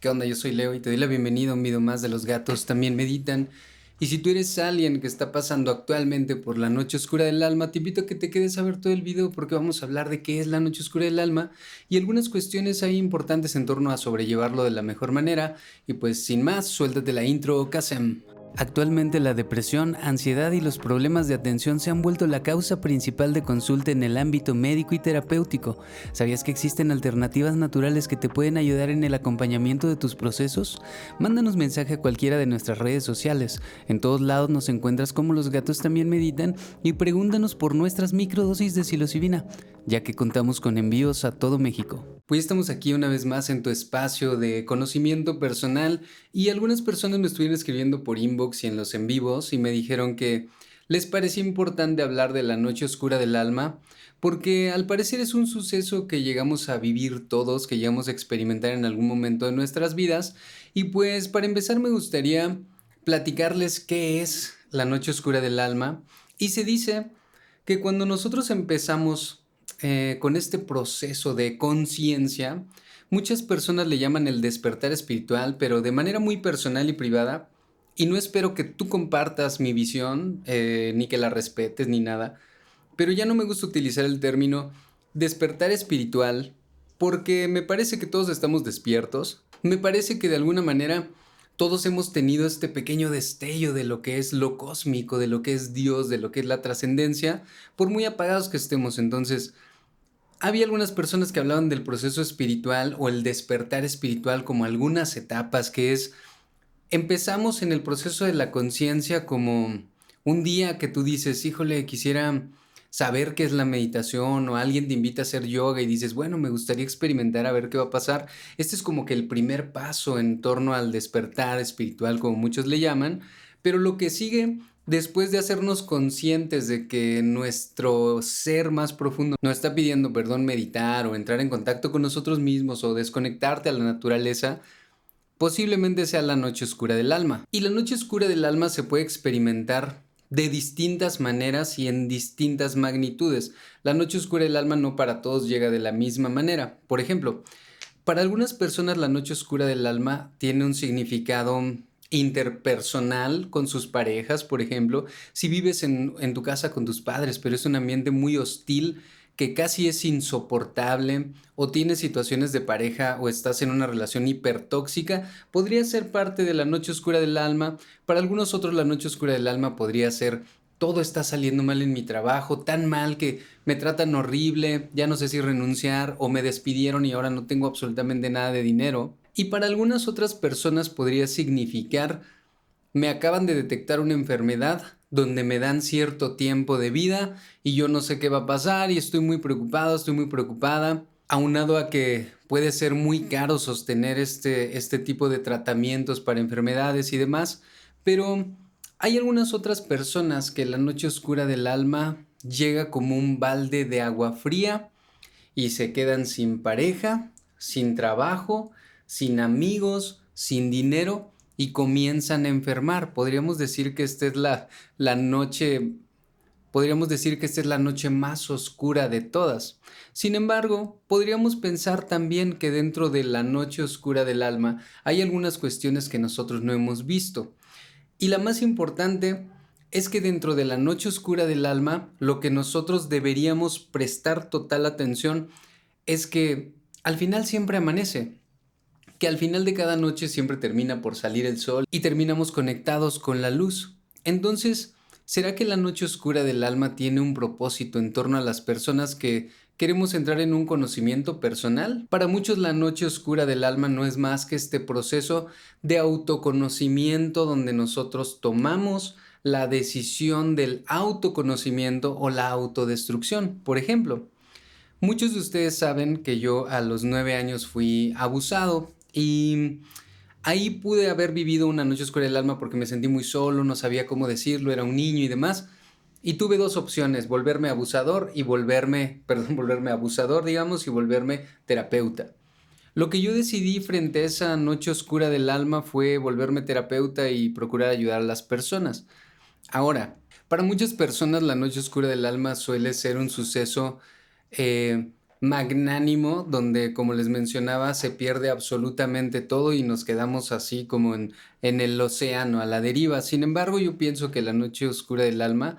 ¿Qué onda? Yo soy Leo y te doy la bienvenida a un video más de Los gatos también meditan. Y si tú eres alguien que está pasando actualmente por la noche oscura del alma, te invito a que te quedes a ver todo el video porque vamos a hablar de qué es la noche oscura del alma y algunas cuestiones ahí importantes en torno a sobrellevarlo de la mejor manera. Y pues sin más, suéltate la intro, Kasem. Actualmente la depresión, ansiedad y los problemas de atención se han vuelto la causa principal de consulta en el ámbito médico y terapéutico. ¿Sabías que existen alternativas naturales que te pueden ayudar en el acompañamiento de tus procesos? Mándanos mensaje a cualquiera de nuestras redes sociales. En todos lados nos encuentras como los gatos también meditan y pregúntanos por nuestras microdosis de psilocibina, ya que contamos con envíos a todo México. Pues estamos aquí una vez más en tu espacio de conocimiento personal y algunas personas me estuvieron escribiendo por inbox y en los en vivos y me dijeron que les parecía importante hablar de la noche oscura del alma porque al parecer es un suceso que llegamos a vivir todos, que llegamos a experimentar en algún momento de nuestras vidas y pues para empezar me gustaría platicarles qué es la noche oscura del alma y se dice que cuando nosotros empezamos eh, con este proceso de conciencia, muchas personas le llaman el despertar espiritual, pero de manera muy personal y privada, y no espero que tú compartas mi visión, eh, ni que la respetes, ni nada. Pero ya no me gusta utilizar el término despertar espiritual porque me parece que todos estamos despiertos. Me parece que de alguna manera todos hemos tenido este pequeño destello de lo que es lo cósmico, de lo que es Dios, de lo que es la trascendencia, por muy apagados que estemos. Entonces, había algunas personas que hablaban del proceso espiritual o el despertar espiritual como algunas etapas que es empezamos en el proceso de la conciencia como un día que tú dices, híjole, quisiera saber qué es la meditación o alguien te invita a hacer yoga y dices, bueno, me gustaría experimentar a ver qué va a pasar. Este es como que el primer paso en torno al despertar espiritual, como muchos le llaman, pero lo que sigue después de hacernos conscientes de que nuestro ser más profundo no está pidiendo, perdón, meditar o entrar en contacto con nosotros mismos o desconectarte a la naturaleza, posiblemente sea la noche oscura del alma. Y la noche oscura del alma se puede experimentar de distintas maneras y en distintas magnitudes. La noche oscura del alma no para todos llega de la misma manera. Por ejemplo, para algunas personas la noche oscura del alma tiene un significado interpersonal con sus parejas, por ejemplo, si vives en, en tu casa con tus padres, pero es un ambiente muy hostil, que casi es insoportable o tienes situaciones de pareja o estás en una relación hipertóxica, podría ser parte de la noche oscura del alma. Para algunos otros la noche oscura del alma podría ser todo está saliendo mal en mi trabajo, tan mal que me tratan horrible, ya no sé si renunciar o me despidieron y ahora no tengo absolutamente nada de dinero. Y para algunas otras personas podría significar me acaban de detectar una enfermedad donde me dan cierto tiempo de vida y yo no sé qué va a pasar y estoy muy preocupado, estoy muy preocupada, aunado a que puede ser muy caro sostener este, este tipo de tratamientos para enfermedades y demás, pero hay algunas otras personas que la noche oscura del alma llega como un balde de agua fría y se quedan sin pareja, sin trabajo, sin amigos, sin dinero y comienzan a enfermar. Podríamos decir que esta es la, la noche, podríamos decir que esta es la noche más oscura de todas. Sin embargo, podríamos pensar también que dentro de la noche oscura del alma hay algunas cuestiones que nosotros no hemos visto. Y la más importante es que dentro de la noche oscura del alma, lo que nosotros deberíamos prestar total atención es que al final siempre amanece que al final de cada noche siempre termina por salir el sol y terminamos conectados con la luz. Entonces, ¿será que la noche oscura del alma tiene un propósito en torno a las personas que queremos entrar en un conocimiento personal? Para muchos la noche oscura del alma no es más que este proceso de autoconocimiento donde nosotros tomamos la decisión del autoconocimiento o la autodestrucción. Por ejemplo, muchos de ustedes saben que yo a los nueve años fui abusado y ahí pude haber vivido una noche oscura del alma porque me sentí muy solo, no sabía cómo decirlo, era un niño y demás. Y tuve dos opciones, volverme abusador y volverme, perdón, volverme abusador, digamos, y volverme terapeuta. Lo que yo decidí frente a esa noche oscura del alma fue volverme terapeuta y procurar ayudar a las personas. Ahora, para muchas personas la noche oscura del alma suele ser un suceso eh, magnánimo donde, como les mencionaba, se pierde absolutamente todo y nos quedamos así como en, en el océano, a la deriva. Sin embargo, yo pienso que la noche oscura del alma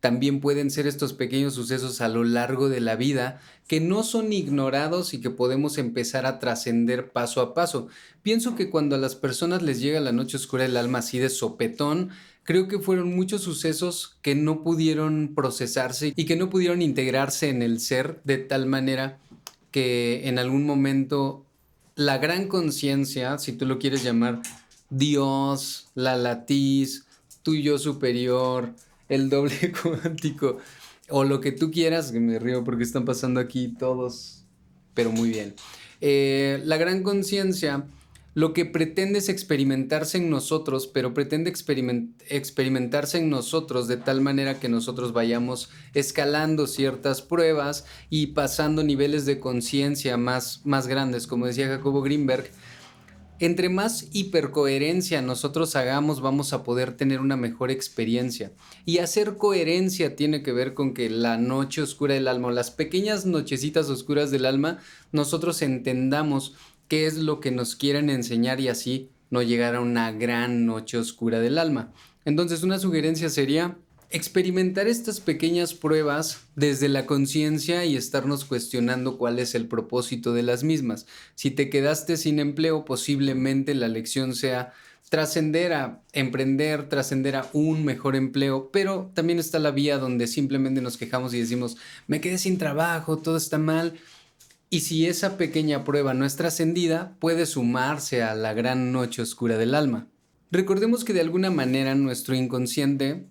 también pueden ser estos pequeños sucesos a lo largo de la vida que no son ignorados y que podemos empezar a trascender paso a paso. Pienso que cuando a las personas les llega la noche oscura del alma así de sopetón, creo que fueron muchos sucesos que no pudieron procesarse y que no pudieron integrarse en el ser de tal manera que en algún momento la gran conciencia, si tú lo quieres llamar Dios, la latiz, tu yo superior, el doble cuántico o lo que tú quieras, que me río porque están pasando aquí todos, pero muy bien. Eh, la gran conciencia lo que pretende es experimentarse en nosotros, pero pretende experimentarse en nosotros de tal manera que nosotros vayamos escalando ciertas pruebas y pasando niveles de conciencia más, más grandes, como decía Jacobo Greenberg. Entre más hipercoherencia nosotros hagamos, vamos a poder tener una mejor experiencia. Y hacer coherencia tiene que ver con que la noche oscura del alma, o las pequeñas nochecitas oscuras del alma, nosotros entendamos qué es lo que nos quieren enseñar y así no llegar a una gran noche oscura del alma. Entonces una sugerencia sería experimentar estas pequeñas pruebas desde la conciencia y estarnos cuestionando cuál es el propósito de las mismas. Si te quedaste sin empleo, posiblemente la lección sea trascender a emprender, trascender a un mejor empleo, pero también está la vía donde simplemente nos quejamos y decimos, me quedé sin trabajo, todo está mal. Y si esa pequeña prueba no es trascendida, puede sumarse a la gran noche oscura del alma. Recordemos que de alguna manera nuestro inconsciente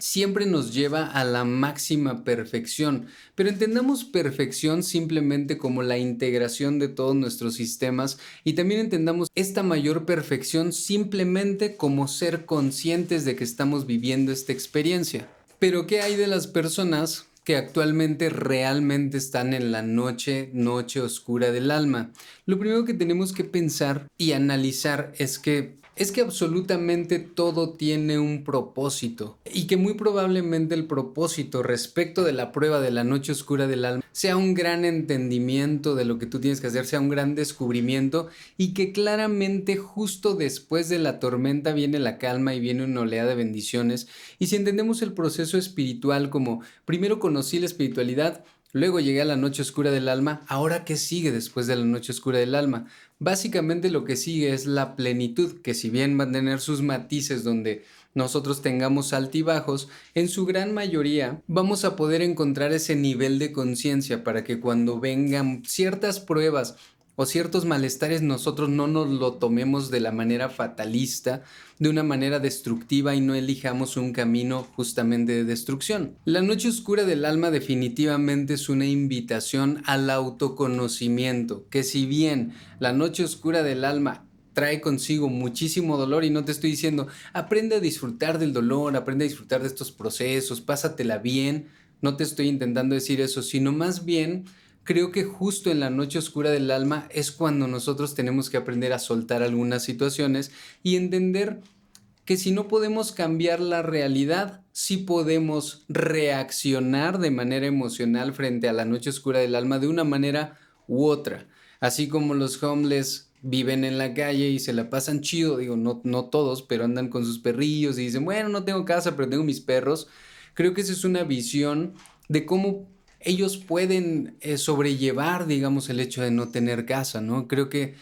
siempre nos lleva a la máxima perfección, pero entendamos perfección simplemente como la integración de todos nuestros sistemas y también entendamos esta mayor perfección simplemente como ser conscientes de que estamos viviendo esta experiencia. Pero ¿qué hay de las personas que actualmente realmente están en la noche, noche oscura del alma. Lo primero que tenemos que pensar y analizar es que es que absolutamente todo tiene un propósito y que muy probablemente el propósito respecto de la prueba de la noche oscura del alma sea un gran entendimiento de lo que tú tienes que hacer, sea un gran descubrimiento y que claramente justo después de la tormenta viene la calma y viene una oleada de bendiciones. Y si entendemos el proceso espiritual como primero conocí la espiritualidad, Luego llegué a la noche oscura del alma. Ahora, ¿qué sigue después de la noche oscura del alma? Básicamente lo que sigue es la plenitud, que si bien va a tener sus matices donde nosotros tengamos altibajos, en su gran mayoría vamos a poder encontrar ese nivel de conciencia para que cuando vengan ciertas pruebas o ciertos malestares nosotros no nos lo tomemos de la manera fatalista, de una manera destructiva y no elijamos un camino justamente de destrucción. La noche oscura del alma definitivamente es una invitación al autoconocimiento, que si bien la noche oscura del alma trae consigo muchísimo dolor y no te estoy diciendo aprende a disfrutar del dolor, aprende a disfrutar de estos procesos, pásatela bien, no te estoy intentando decir eso, sino más bien creo que justo en la noche oscura del alma es cuando nosotros tenemos que aprender a soltar algunas situaciones y entender que si no podemos cambiar la realidad, sí podemos reaccionar de manera emocional frente a la noche oscura del alma de una manera u otra. Así como los homeless viven en la calle y se la pasan chido, digo, no, no todos, pero andan con sus perrillos y dicen, bueno, no tengo casa, pero tengo mis perros. Creo que esa es una visión de cómo ellos pueden eh, sobrellevar, digamos, el hecho de no tener casa, ¿no? Creo que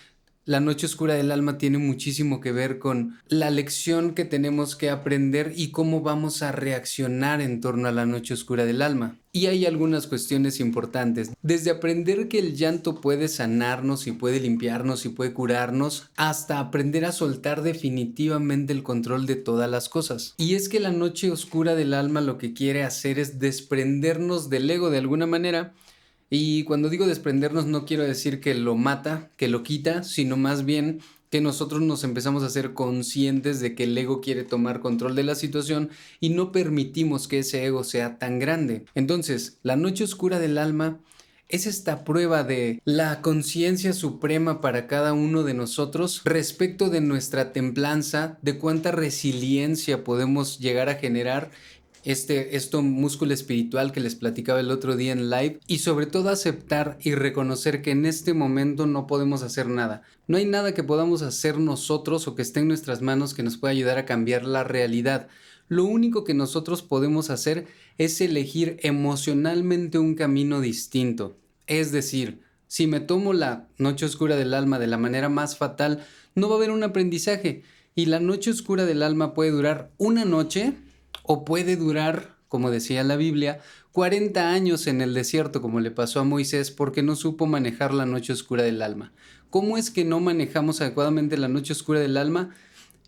la noche oscura del alma tiene muchísimo que ver con la lección que tenemos que aprender y cómo vamos a reaccionar en torno a la noche oscura del alma. Y hay algunas cuestiones importantes, desde aprender que el llanto puede sanarnos y puede limpiarnos y puede curarnos, hasta aprender a soltar definitivamente el control de todas las cosas. Y es que la noche oscura del alma lo que quiere hacer es desprendernos del ego de alguna manera y cuando digo desprendernos no quiero decir que lo mata, que lo quita, sino más bien que nosotros nos empezamos a ser conscientes de que el ego quiere tomar control de la situación y no permitimos que ese ego sea tan grande. Entonces, la noche oscura del alma es esta prueba de la conciencia suprema para cada uno de nosotros respecto de nuestra templanza, de cuánta resiliencia podemos llegar a generar este músculo espiritual que les platicaba el otro día en live y sobre todo aceptar y reconocer que en este momento no podemos hacer nada. No hay nada que podamos hacer nosotros o que esté en nuestras manos que nos pueda ayudar a cambiar la realidad. Lo único que nosotros podemos hacer es elegir emocionalmente un camino distinto. Es decir, si me tomo la noche oscura del alma de la manera más fatal, no va a haber un aprendizaje. Y la noche oscura del alma puede durar una noche o puede durar, como decía la Biblia, 40 años en el desierto, como le pasó a Moisés, porque no supo manejar la noche oscura del alma. ¿Cómo es que no manejamos adecuadamente la noche oscura del alma?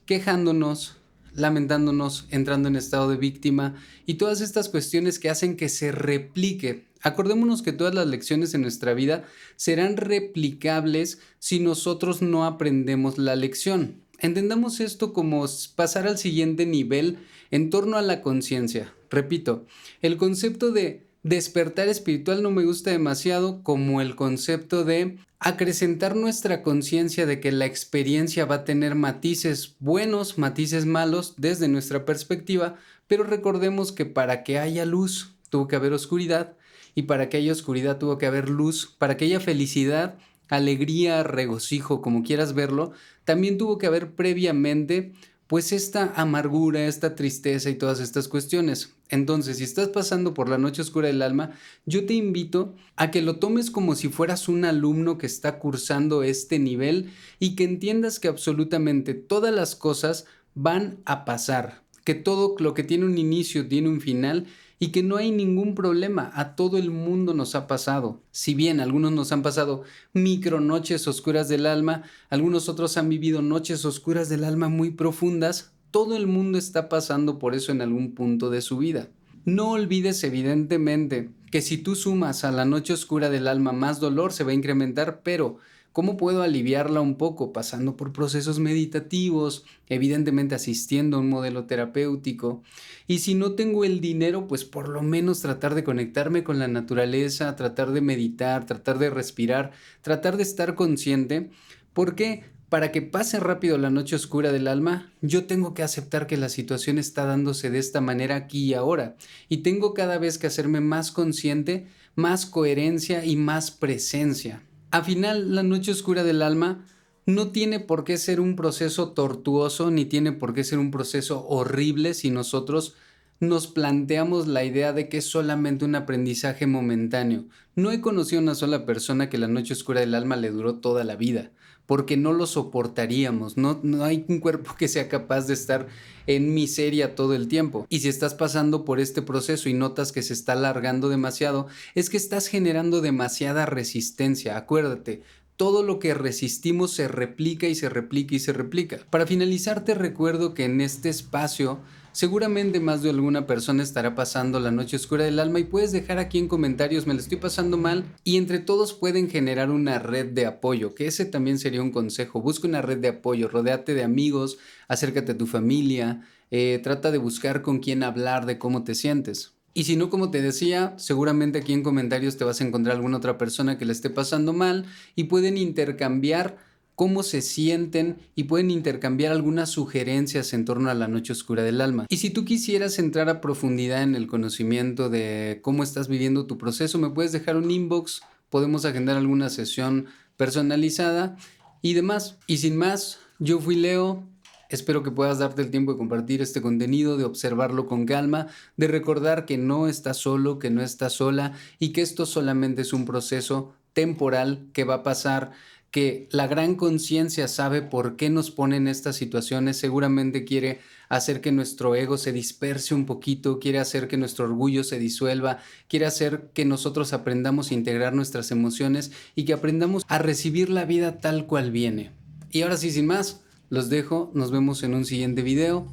Quejándonos, lamentándonos, entrando en estado de víctima y todas estas cuestiones que hacen que se replique Acordémonos que todas las lecciones en nuestra vida serán replicables si nosotros no aprendemos la lección. Entendamos esto como pasar al siguiente nivel en torno a la conciencia. Repito, el concepto de despertar espiritual no me gusta demasiado como el concepto de acrecentar nuestra conciencia de que la experiencia va a tener matices buenos, matices malos desde nuestra perspectiva, pero recordemos que para que haya luz tuvo que haber oscuridad y para que haya oscuridad tuvo que haber luz, para que haya felicidad, alegría, regocijo, como quieras verlo, también tuvo que haber previamente pues esta amargura, esta tristeza y todas estas cuestiones. Entonces, si estás pasando por la noche oscura del alma, yo te invito a que lo tomes como si fueras un alumno que está cursando este nivel y que entiendas que absolutamente todas las cosas van a pasar, que todo lo que tiene un inicio tiene un final y que no hay ningún problema, a todo el mundo nos ha pasado. Si bien algunos nos han pasado micro noches oscuras del alma, algunos otros han vivido noches oscuras del alma muy profundas, todo el mundo está pasando por eso en algún punto de su vida. No olvides evidentemente que si tú sumas a la noche oscura del alma más dolor se va a incrementar, pero ¿Cómo puedo aliviarla un poco? Pasando por procesos meditativos, evidentemente asistiendo a un modelo terapéutico. Y si no tengo el dinero, pues por lo menos tratar de conectarme con la naturaleza, tratar de meditar, tratar de respirar, tratar de estar consciente. Porque para que pase rápido la noche oscura del alma, yo tengo que aceptar que la situación está dándose de esta manera aquí y ahora. Y tengo cada vez que hacerme más consciente, más coherencia y más presencia. A final, la noche oscura del alma no tiene por qué ser un proceso tortuoso ni tiene por qué ser un proceso horrible si nosotros nos planteamos la idea de que es solamente un aprendizaje momentáneo. No he conocido a una sola persona que la noche oscura del alma le duró toda la vida porque no lo soportaríamos. No, no hay un cuerpo que sea capaz de estar en miseria todo el tiempo. Y si estás pasando por este proceso y notas que se está alargando demasiado, es que estás generando demasiada resistencia. Acuérdate, todo lo que resistimos se replica y se replica y se replica. Para finalizar te recuerdo que en este espacio Seguramente más de alguna persona estará pasando la noche oscura del alma y puedes dejar aquí en comentarios me lo estoy pasando mal y entre todos pueden generar una red de apoyo, que ese también sería un consejo. Busca una red de apoyo, rodeate de amigos, acércate a tu familia, eh, trata de buscar con quién hablar de cómo te sientes. Y si no, como te decía, seguramente aquí en comentarios te vas a encontrar alguna otra persona que le esté pasando mal y pueden intercambiar cómo se sienten y pueden intercambiar algunas sugerencias en torno a la noche oscura del alma. Y si tú quisieras entrar a profundidad en el conocimiento de cómo estás viviendo tu proceso, me puedes dejar un inbox, podemos agendar alguna sesión personalizada y demás. Y sin más, yo fui Leo. Espero que puedas darte el tiempo de compartir este contenido, de observarlo con calma, de recordar que no estás solo, que no estás sola y que esto solamente es un proceso temporal que va a pasar que la gran conciencia sabe por qué nos pone en estas situaciones, seguramente quiere hacer que nuestro ego se disperse un poquito, quiere hacer que nuestro orgullo se disuelva, quiere hacer que nosotros aprendamos a integrar nuestras emociones y que aprendamos a recibir la vida tal cual viene. Y ahora sí, sin más, los dejo, nos vemos en un siguiente video,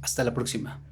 hasta la próxima.